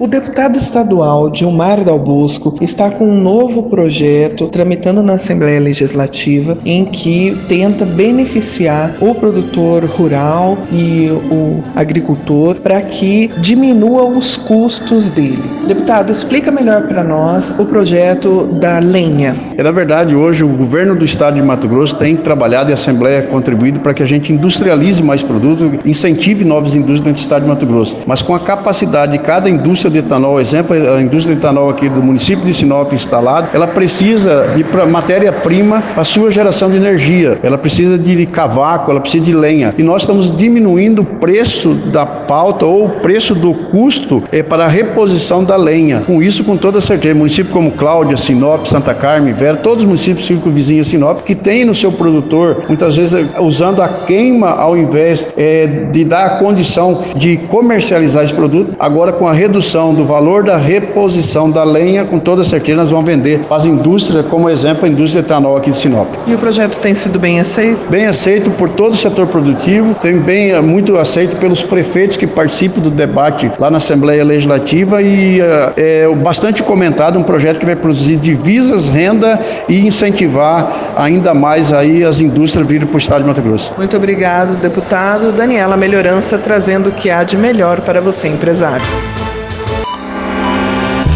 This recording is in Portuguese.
O deputado estadual Dilmar Dal Bosco está com um novo projeto tramitando na Assembleia Legislativa em que tenta beneficiar o produtor rural e o agricultor para que diminua os custos dele. Deputado, explica melhor para nós o projeto da lenha. É, na verdade, hoje o governo do estado de Mato Grosso tem trabalhado e a Assembleia contribuído para que a gente industrialize mais produtos, incentive novas indústrias dentro do estado de Mato Grosso. Mas com a capacidade de cada indústria indústria de etanol, exemplo, a indústria de etanol aqui do município de Sinop instalado, ela precisa de matéria-prima para sua geração de energia. Ela precisa de cavaco, ela precisa de lenha. E nós estamos diminuindo o preço da pauta ou o preço do custo é, para a reposição da lenha. Com isso, com toda certeza, município como Cláudia, Sinop, Santa Carmen, Vera, todos os municípios circunvizinhos Sinop, que tem no seu produtor, muitas vezes usando a queima ao invés é, de dar a condição de comercializar esse produto, agora com a redução do valor da reposição da lenha, com toda certeza nós vamos vender para as indústrias, como exemplo a indústria etanol aqui de Sinop. E o projeto tem sido bem aceito? Bem aceito por todo o setor produtivo, tem bem eh, muito aceito pelos prefeitos que participam do debate lá na Assembleia Legislativa e é, é bastante comentado um projeto que vai produzir divisas, renda e incentivar ainda mais aí as indústrias virem para o estado de Mato Grosso. Muito obrigado, deputado. Daniela Melhorança trazendo o que há de melhor para você, empresário.